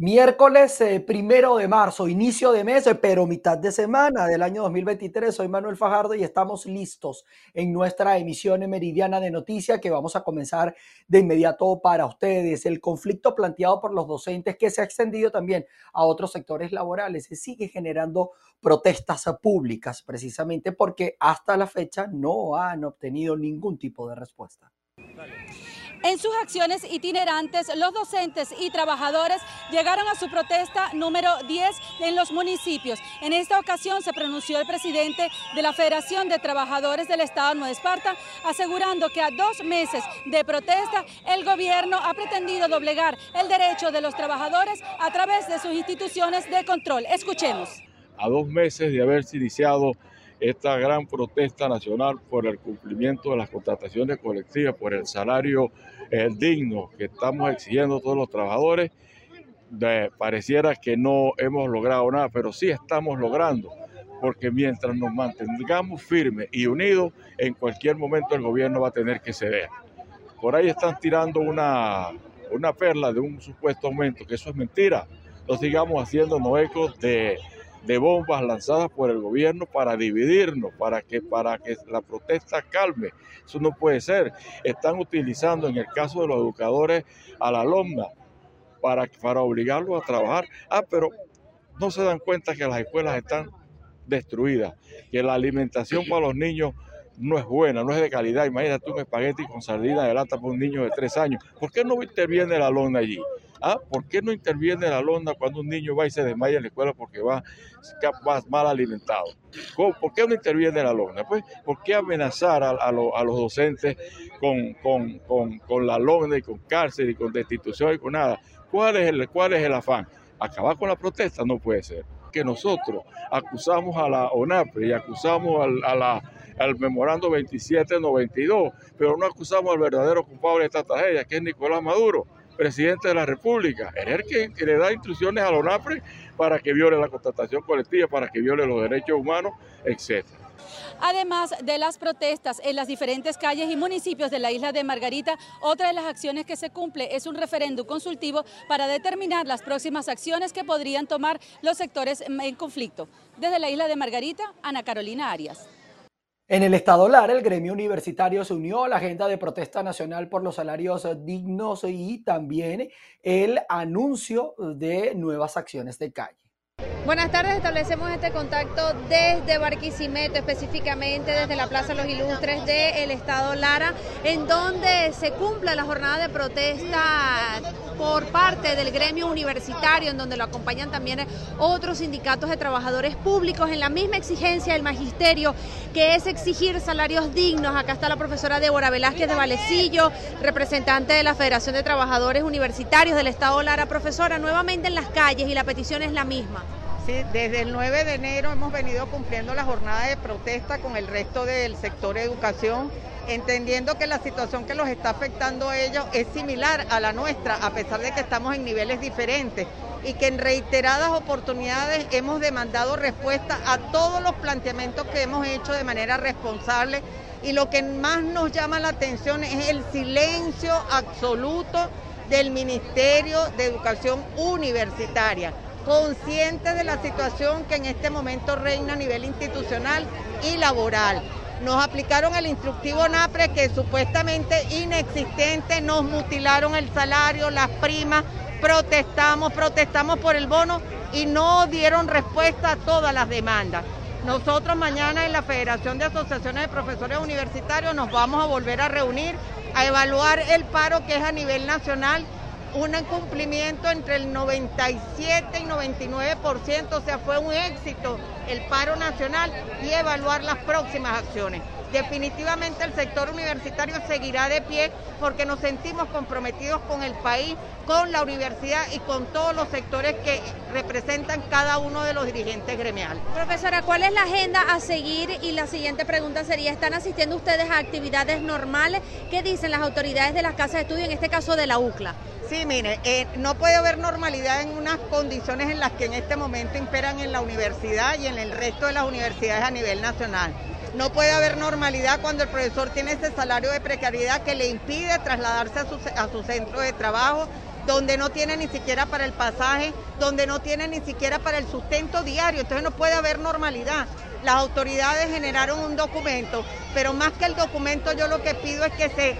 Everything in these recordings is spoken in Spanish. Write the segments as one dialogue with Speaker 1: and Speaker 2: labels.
Speaker 1: Miércoles eh, primero de marzo, inicio de mes, pero mitad de semana del año 2023. Soy Manuel Fajardo y estamos listos en nuestra emisión meridiana de noticias que vamos a comenzar de inmediato para ustedes. El conflicto planteado por los docentes que se ha extendido también a otros sectores laborales se sigue generando protestas públicas precisamente porque hasta la fecha no han obtenido ningún tipo de respuesta.
Speaker 2: En sus acciones itinerantes, los docentes y trabajadores llegaron a su protesta número 10 en los municipios. En esta ocasión se pronunció el presidente de la Federación de Trabajadores del Estado de Nueva Esparta, asegurando que a dos meses de protesta, el gobierno ha pretendido doblegar el derecho de los trabajadores a través de sus instituciones de control. Escuchemos.
Speaker 3: A dos meses de haberse iniciado esta gran protesta nacional por el cumplimiento de las contrataciones colectivas, por el salario digno que estamos exigiendo todos los trabajadores, pareciera que no hemos logrado nada, pero sí estamos logrando, porque mientras nos mantengamos firmes y unidos, en cualquier momento el gobierno va a tener que ceder. Por ahí están tirando una, una perla de un supuesto aumento, que eso es mentira. No sigamos haciéndonos ecos de de bombas lanzadas por el gobierno para dividirnos, para que, para que la protesta calme. Eso no puede ser. Están utilizando en el caso de los educadores a la alumna para, para obligarlos a trabajar. Ah, pero no se dan cuenta que las escuelas están destruidas, que la alimentación para los niños no es buena, no es de calidad. Imagínate un espagueti con sardina de lata para un niño de tres años. ¿Por qué no interviene la alumna allí? ¿Ah? ¿Por qué no interviene la londa cuando un niño va y se desmaya en la escuela porque va, mal alimentado? ¿Por qué no interviene la londa? Pues, ¿por qué amenazar a, los docentes con, la londa y con cárcel y con destitución y con nada? ¿Cuál es, el, ¿Cuál es el afán? ¿Acabar con la protesta? No puede ser. Que nosotros acusamos a la ONAPRE y acusamos al, al memorando 2792, pero no acusamos al verdadero culpable de esta tragedia, que es Nicolás Maduro presidente de la República. Es el que, le da instrucciones a la ONAPRE para que viole la contratación colectiva, para que viole los derechos humanos, etc.
Speaker 2: Además de las protestas en las diferentes calles y municipios de la isla de Margarita, otra de las acciones que se cumple es un referéndum consultivo para determinar las próximas acciones que podrían tomar los sectores en conflicto. Desde la isla de Margarita, Ana Carolina Arias.
Speaker 1: En el Estado Lara, el gremio universitario se unió a la agenda de protesta nacional por los salarios dignos y también el anuncio de nuevas acciones de calle.
Speaker 4: Buenas tardes, establecemos este contacto desde Barquisimeto, específicamente desde la Plaza Los Ilustres del Estado Lara, en donde se cumple la jornada de protesta por parte del gremio universitario, en donde lo acompañan también otros sindicatos de trabajadores públicos, en la misma exigencia del magisterio, que es exigir salarios dignos. Acá está la profesora Débora Velázquez de Valecillo, representante de la Federación de Trabajadores Universitarios del Estado Lara. Profesora, nuevamente en las calles y la petición es la misma
Speaker 5: desde el 9 de enero hemos venido cumpliendo la jornada de protesta con el resto del sector educación, entendiendo que la situación que los está afectando a ellos es similar a la nuestra, a pesar de que estamos en niveles diferentes y que en reiteradas oportunidades hemos demandado respuesta a todos los planteamientos que hemos hecho de manera responsable y lo que más nos llama la atención es el silencio absoluto del Ministerio de Educación Universitaria conscientes de la situación que en este momento reina a nivel institucional y laboral. Nos aplicaron el instructivo NAPRE que supuestamente inexistente, nos mutilaron el salario, las primas, protestamos, protestamos por el bono y no dieron respuesta a todas las demandas. Nosotros mañana en la Federación de Asociaciones de Profesores Universitarios nos vamos a volver a reunir a evaluar el paro que es a nivel nacional un cumplimiento entre el 97 y 99%, o sea, fue un éxito el paro nacional y evaluar las próximas acciones. Definitivamente el sector universitario seguirá de pie porque nos sentimos comprometidos con el país, con la universidad y con todos los sectores que representan cada uno de los dirigentes gremiales.
Speaker 4: Profesora, ¿cuál es la agenda a seguir? Y la siguiente pregunta sería, ¿están asistiendo ustedes a actividades normales? ¿Qué dicen las autoridades de las casas de estudio, en este caso de la UCLA?
Speaker 5: Sí, mire, eh, no puede haber normalidad en unas condiciones en las que en este momento imperan en la universidad y en el resto de las universidades a nivel nacional. No puede haber normalidad cuando el profesor tiene ese salario de precariedad que le impide trasladarse a su, a su centro de trabajo, donde no tiene ni siquiera para el pasaje, donde no tiene ni siquiera para el sustento diario. Entonces no puede haber normalidad. Las autoridades generaron un documento, pero más que el documento yo lo que pido es que se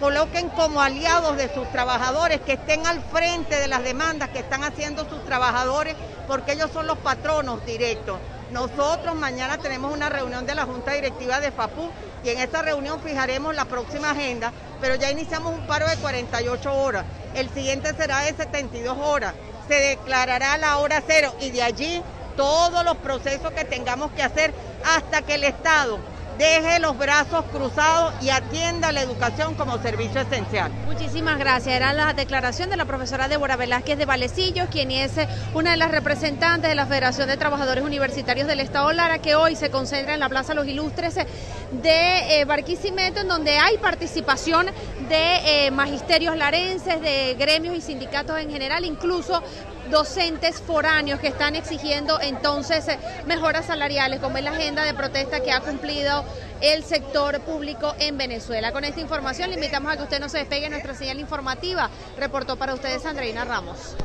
Speaker 5: coloquen como aliados de sus trabajadores, que estén al frente de las demandas que están haciendo sus trabajadores, porque ellos son los patronos directos. Nosotros mañana tenemos una reunión de la Junta Directiva de FAPU y en esa reunión fijaremos la próxima agenda, pero ya iniciamos un paro de 48 horas. El siguiente será de 72 horas. Se declarará la hora cero y de allí todos los procesos que tengamos que hacer hasta que el Estado deje los brazos cruzados y atienda la educación como servicio esencial.
Speaker 4: Muchísimas gracias. Era la declaración de la profesora Débora Velázquez de Valecillos, quien es una de las representantes de la Federación de Trabajadores Universitarios del Estado Lara, que hoy se concentra en la Plaza Los Ilustres de eh, Barquisimeto, en donde hay participación de eh, magisterios larenses, de gremios y sindicatos en general, incluso docentes foráneos que están exigiendo entonces eh, mejoras salariales, como es la agenda de protesta que ha cumplido el sector público en Venezuela. Con esta información le invitamos a que usted no se despegue nuestra señal informativa. Reportó para ustedes Andreina Ramos.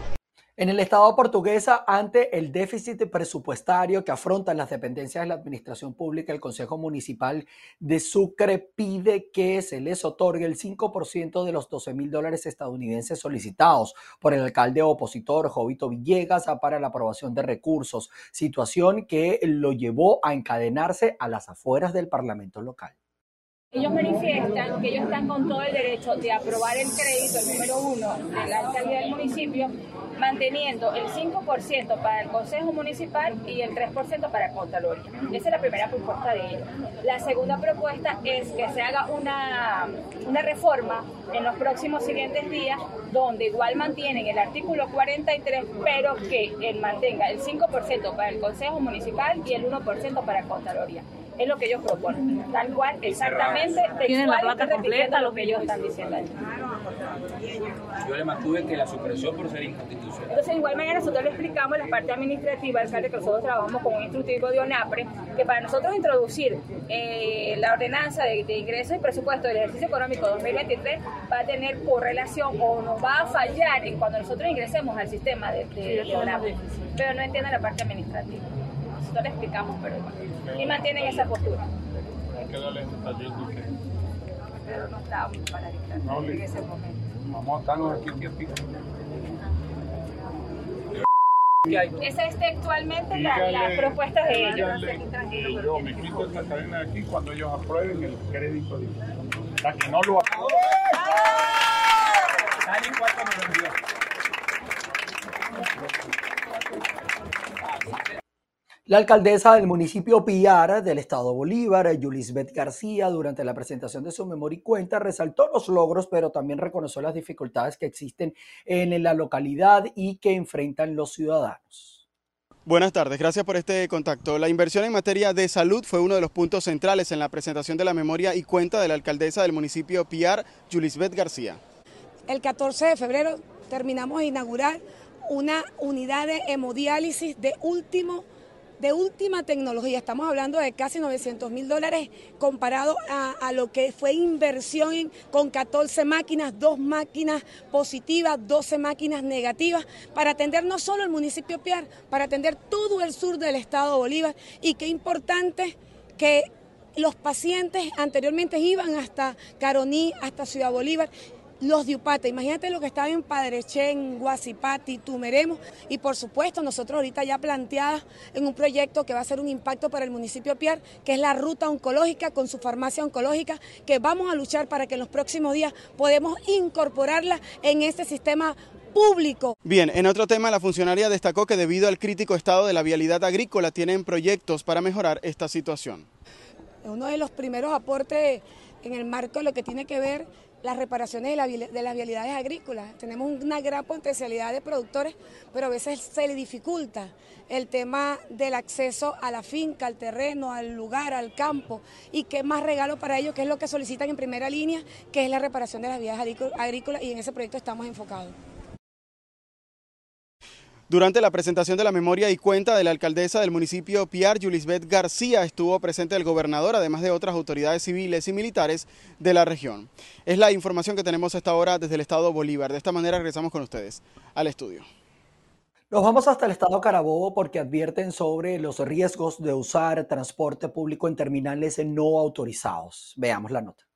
Speaker 1: En el Estado portuguesa, ante el déficit presupuestario que afrontan las dependencias de la Administración Pública, el Consejo Municipal de Sucre pide que se les otorgue el 5% de los 12 mil dólares estadounidenses solicitados por el alcalde opositor Jovito Villegas para la aprobación de recursos, situación que lo llevó a encadenarse a las afueras del Parlamento local.
Speaker 6: Ellos manifiestan que ellos están con todo el derecho de aprobar el crédito, el número uno, de la alcaldía del municipio, manteniendo el 5% para el Consejo Municipal y el 3% para Contraloría. Esa es la primera propuesta de ellos. La segunda propuesta es que se haga una, una reforma en los próximos siguientes días, donde igual mantienen el artículo 43, pero que él mantenga el 5% para el Consejo Municipal y el 1% para Contraloría es lo que ellos proponen, tal cual, exactamente,
Speaker 7: Tienen la plata completa,
Speaker 6: lo que ellos están diciendo ahí.
Speaker 8: Yo le mantuve que la supresión por ser inconstitucional.
Speaker 6: Entonces, de igual manera, nosotros le explicamos la parte administrativa, alcalde, que nosotros trabajamos con un instructivo de ONAPRE, que para nosotros introducir eh, la ordenanza de, de ingresos y presupuesto del ejercicio económico 2023 va a tener correlación o nos va a fallar en cuando nosotros ingresemos al sistema de, de, de ONAPRE, pero no entienden la parte administrativa. Nosotros le explicamos, pero igual. Y mantienen esa postura.
Speaker 3: Hay que darle detallito usted.
Speaker 6: Pero no estábamos para dictar
Speaker 3: No,
Speaker 6: en ese momento.
Speaker 3: Vamos a estarnos aquí tiempito.
Speaker 8: ¿Qué hay?
Speaker 6: Esa es textualmente la, la propuesta de ellos.
Speaker 3: dígale, Yo me quito esta cadena de aquí cuando ellos aprueben el crédito. de- Hasta que no lo aprueben.
Speaker 8: Tal y cual como lo envió.
Speaker 1: La alcaldesa del municipio Piar del estado Bolívar, Yulisbeth García, durante la presentación de su memoria y cuenta, resaltó los logros, pero también reconoció las dificultades que existen en la localidad y que enfrentan los ciudadanos.
Speaker 9: Buenas tardes, gracias por este contacto. La inversión en materia de salud fue uno de los puntos centrales en la presentación de la memoria y cuenta de la alcaldesa del municipio Piar, Yulisbeth García.
Speaker 10: El 14 de febrero terminamos de inaugurar una unidad de hemodiálisis de último de última tecnología. Estamos hablando de casi 900 mil dólares comparado a, lo que fue inversión con 14 máquinas, dos máquinas positivas, 12 máquinas negativas, para atender no solo el municipio Piar, para atender todo el sur del estado de Bolívar. Y qué importante que los pacientes anteriormente iban hasta Caroní, hasta Ciudad Bolívar los de Upata. Imagínate lo que estaba en Padrechén, Guasipati, Tumeremos y por supuesto nosotros ahorita ya planteadas en un proyecto que va a ser un impacto para el municipio Piar, que es la ruta oncológica con su farmacia oncológica, que vamos a luchar para que en los próximos días podamos incorporarla en este sistema público.
Speaker 9: Bien, en otro tema, la funcionaria destacó que debido al crítico estado de la vialidad agrícola tienen proyectos para mejorar esta situación.
Speaker 10: Uno de los primeros aportes en el marco de lo que tiene que ver las reparaciones de, la, las vialidades agrícolas. Tenemos una gran potencialidad de productores, pero a veces se le dificulta el tema del acceso a la finca, al terreno, al lugar, al campo, y qué más regalo para ellos, que es lo que solicitan en primera línea, que es la reparación de las vías agrícolas, y en ese proyecto estamos enfocados.
Speaker 9: Durante la presentación de la memoria y cuenta de la alcaldesa del municipio Piar, Yulisbeth García, estuvo presente el gobernador, además de otras autoridades civiles y militares de la región. Es la información que tenemos hasta ahora desde el estado Bolívar. De esta manera regresamos con ustedes al estudio.
Speaker 1: Nos vamos hasta el estado Carabobo porque advierten sobre los riesgos de usar transporte público en terminales no autorizados. Veamos la nota.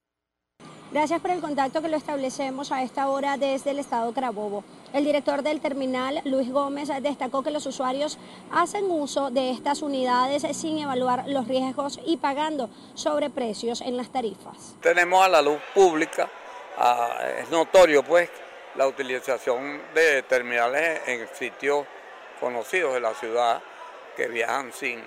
Speaker 7: Gracias por el contacto que lo establecemos a esta hora desde el estado Carabobo. El director del terminal, Luis Gómez, destacó que los usuarios hacen uso de estas unidades sin evaluar los riesgos y pagando sobreprecios en las tarifas.
Speaker 11: Tenemos a la luz pública, es notorio pues la utilización de terminales en sitios conocidos de la ciudad que viajan sin,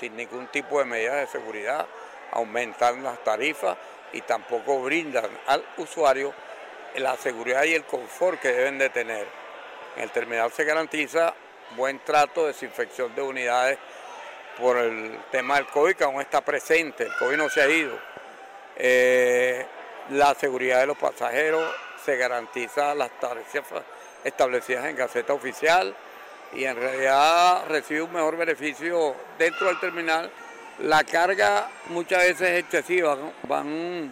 Speaker 11: sin ningún tipo de medidas de seguridad, aumentan las tarifas y tampoco brindan al usuario la seguridad y el confort que deben de tener. En el terminal se garantiza buen trato, desinfección de unidades por el tema del COVID, que aún está presente, el COVID no se ha ido. Eh, la seguridad de los pasajeros se garantiza las tarifas establecidas en Gaceta Oficial y en realidad recibe un mejor beneficio dentro del terminal la carga muchas veces es excesiva, van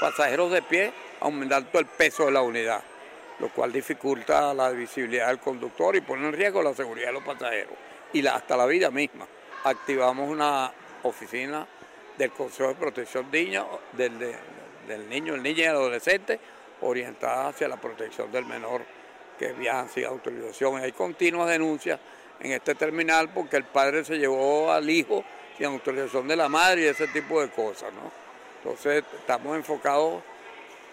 Speaker 11: pasajeros de pie aumentando el peso de la unidad, lo cual dificulta la visibilidad del conductor y pone en riesgo la seguridad de los pasajeros y hasta la vida misma. Activamos una oficina del Consejo de Protección Niño, del, del niño, el niño y el adolescente, orientada hacia la protección del menor que viaja sin autorización. Hay continuas denuncias en este terminal porque el padre se llevó al hijo sin autorización de la madre y ese tipo de cosas, ¿no? Entonces estamos enfocados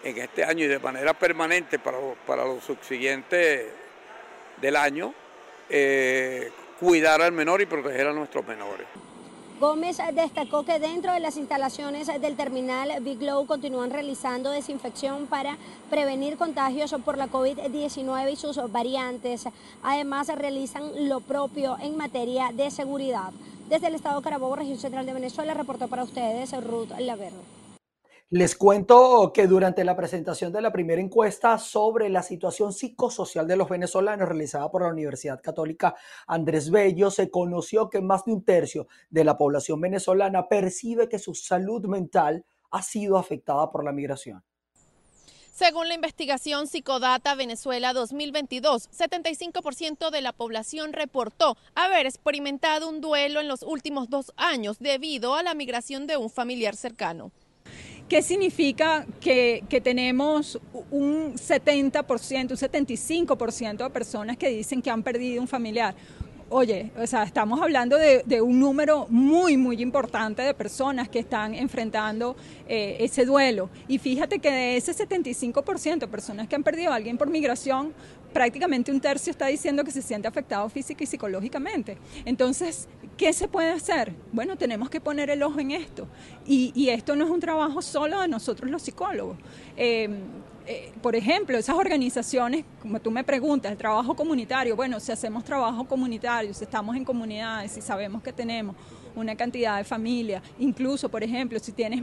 Speaker 11: en este año y de manera permanente para, para los subsiguientes del año, eh, cuidar al menor y proteger a nuestros menores.
Speaker 7: Gómez destacó que dentro de las instalaciones del terminal Big Low continúan realizando desinfección para prevenir contagios por la COVID-19 y sus variantes. Además, realizan lo propio en materia de seguridad. Desde el estado Carabobo, región central de Venezuela, reportó para ustedes Ruth Laverde.
Speaker 1: Les cuento que durante la presentación de la primera encuesta sobre la situación psicosocial de los venezolanos realizada por la Universidad Católica Andrés Bello, se conoció que más de un tercio de la población venezolana percibe que su salud mental ha sido afectada por la migración.
Speaker 12: Según la investigación Psicodata Venezuela 2022, 75% de la población reportó haber experimentado un duelo en los últimos dos años debido a la migración de un familiar cercano.
Speaker 13: ¿Qué significa que, tenemos un 70%, un 75% de personas que dicen que han perdido un familiar? Oye, o sea, estamos hablando de, un número muy, muy importante de personas que están enfrentando eh, ese duelo. Y fíjate que de ese 75% de personas que han perdido a alguien por migración, prácticamente un tercio está diciendo que se siente afectado física y psicológicamente. Entonces, ¿qué se puede hacer? Bueno, tenemos que poner el ojo en esto. Y, esto no es un trabajo solo de nosotros los psicólogos. Eh, eh, por ejemplo, esas organizaciones, como tú me preguntas, el trabajo comunitario, bueno, si hacemos trabajo comunitario, si estamos en comunidades, si sabemos que tenemos una cantidad de familias, incluso, por ejemplo, si tienes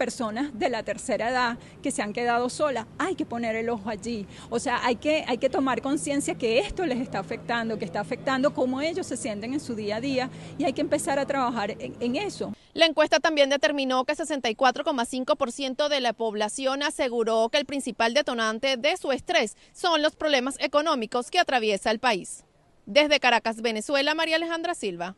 Speaker 13: personas de la tercera edad que se han quedado solas, hay que poner el ojo allí. O sea, hay que, hay que tomar conciencia que esto les está afectando, que está afectando cómo ellos se sienten en su día a día y hay que empezar a trabajar en, en eso.
Speaker 12: La encuesta también determinó que 64,5% de la población aseguró que el principal detonante de su estrés son los problemas económicos que atraviesa el país. Desde Caracas, Venezuela, María Alejandra Silva.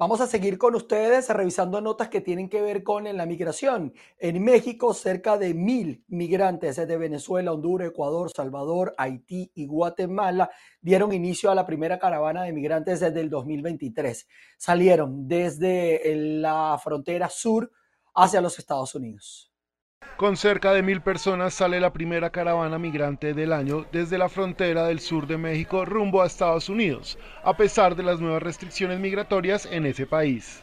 Speaker 1: Vamos a seguir con ustedes revisando notas que tienen que ver con la migración. En México, cerca de mil migrantes de Venezuela, Honduras, Ecuador, Salvador, Haití y Guatemala dieron inicio a la primera caravana de migrantes desde el 2023. Salieron desde la frontera sur hacia los Estados Unidos.
Speaker 14: Con cerca de mil personas sale la primera caravana migrante del año desde la frontera del sur de México rumbo a Estados Unidos, a pesar de las nuevas restricciones migratorias en ese país.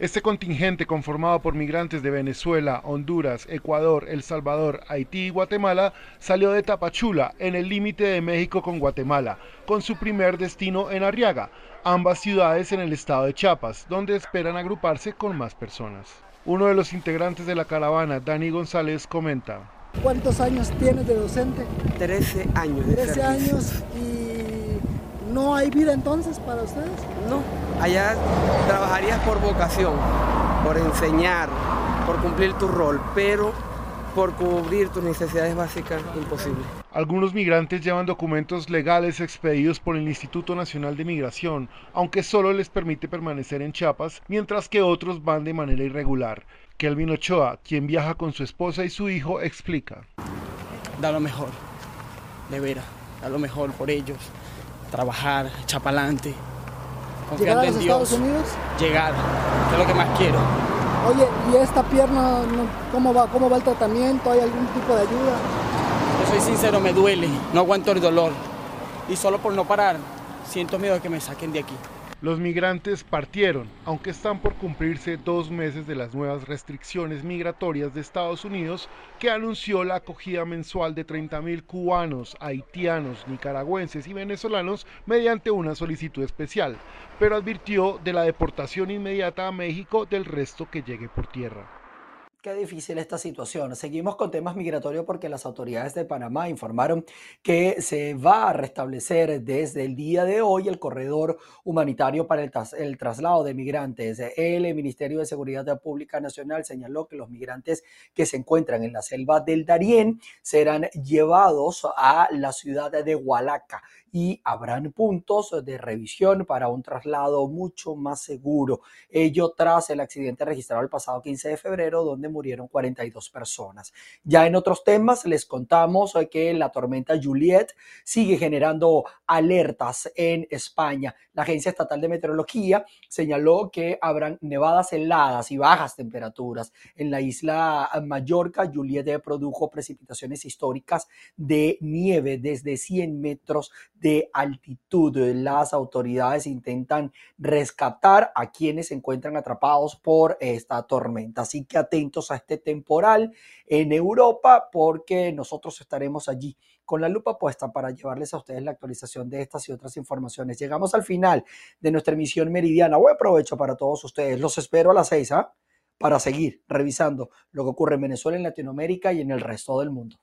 Speaker 14: Este contingente conformado por migrantes de Venezuela, Honduras, Ecuador, El Salvador, Haití y Guatemala salió de Tapachula, en el límite de México con Guatemala, con su primer destino en Arriaga, ambas ciudades en el estado de Chiapas, donde esperan agruparse con más personas. Uno de los integrantes de la caravana, Dani González, comenta.
Speaker 15: ¿Cuántos años tienes de docente?
Speaker 16: 13 años.
Speaker 15: 13 años y ¿No hay vida entonces para ustedes?
Speaker 16: No, allá trabajarías por vocación, por enseñar, por cumplir tu rol, pero por cubrir tus necesidades básicas, imposible.
Speaker 14: Algunos migrantes llevan documentos legales expedidos por el Instituto Nacional de Migración, aunque solo les permite permanecer en Chiapas, mientras que otros van de manera irregular. Kelvin Ochoa, quien viaja con su esposa y su hijo, explica.
Speaker 17: Da lo mejor, de veras, da lo mejor por ellos, trabajar, echar para adelante,
Speaker 15: confiando en Dios. Estados Unidos?
Speaker 17: Llegar, que es lo que más quiero.
Speaker 15: Oye, ¿y esta pierna cómo va, cómo va el tratamiento? ¿Hay algún tipo de ayuda?
Speaker 17: Yo soy sincero, me duele, no aguanto el dolor. Y solo por no parar, siento miedo de que me saquen de aquí.
Speaker 14: Los migrantes partieron, aunque están por cumplirse dos meses de las nuevas restricciones migratorias de Estados Unidos que anunció la acogida mensual de 30.000 cubanos, haitianos, nicaragüenses y venezolanos mediante una solicitud especial, pero advirtió de la deportación inmediata a México del resto que llegue por tierra.
Speaker 1: Qué difícil esta situación. Seguimos con temas migratorios porque las autoridades de Panamá informaron que se va a restablecer desde el día de hoy el corredor humanitario para el, traslado de migrantes. El Ministerio de Seguridad Pública Nacional señaló que los migrantes que se encuentran en la selva del Darién serán llevados a la ciudad de Hualaca y habrán puntos de revisión para un traslado mucho más seguro. Ello tras el accidente registrado el pasado 15 de febrero donde murieron 42 personas. Ya en otros temas les contamos que la tormenta Juliet sigue generando alertas en España. La Agencia Estatal de Meteorología señaló que habrán nevadas heladas y bajas temperaturas. En la isla Mallorca, Juliet produjo precipitaciones históricas de nieve desde 100 metros de altitud. Las autoridades intentan rescatar a quienes se encuentran atrapados por esta tormenta. Así que atentos a este temporal en Europa porque nosotros estaremos allí con la lupa puesta para llevarles a ustedes la actualización de estas y otras informaciones. Llegamos al final de nuestra emisión meridiana. Buen provecho para todos ustedes. Los espero a las seis, ¿ah? Para seguir revisando lo que ocurre en Venezuela, en Latinoamérica y en el resto del mundo.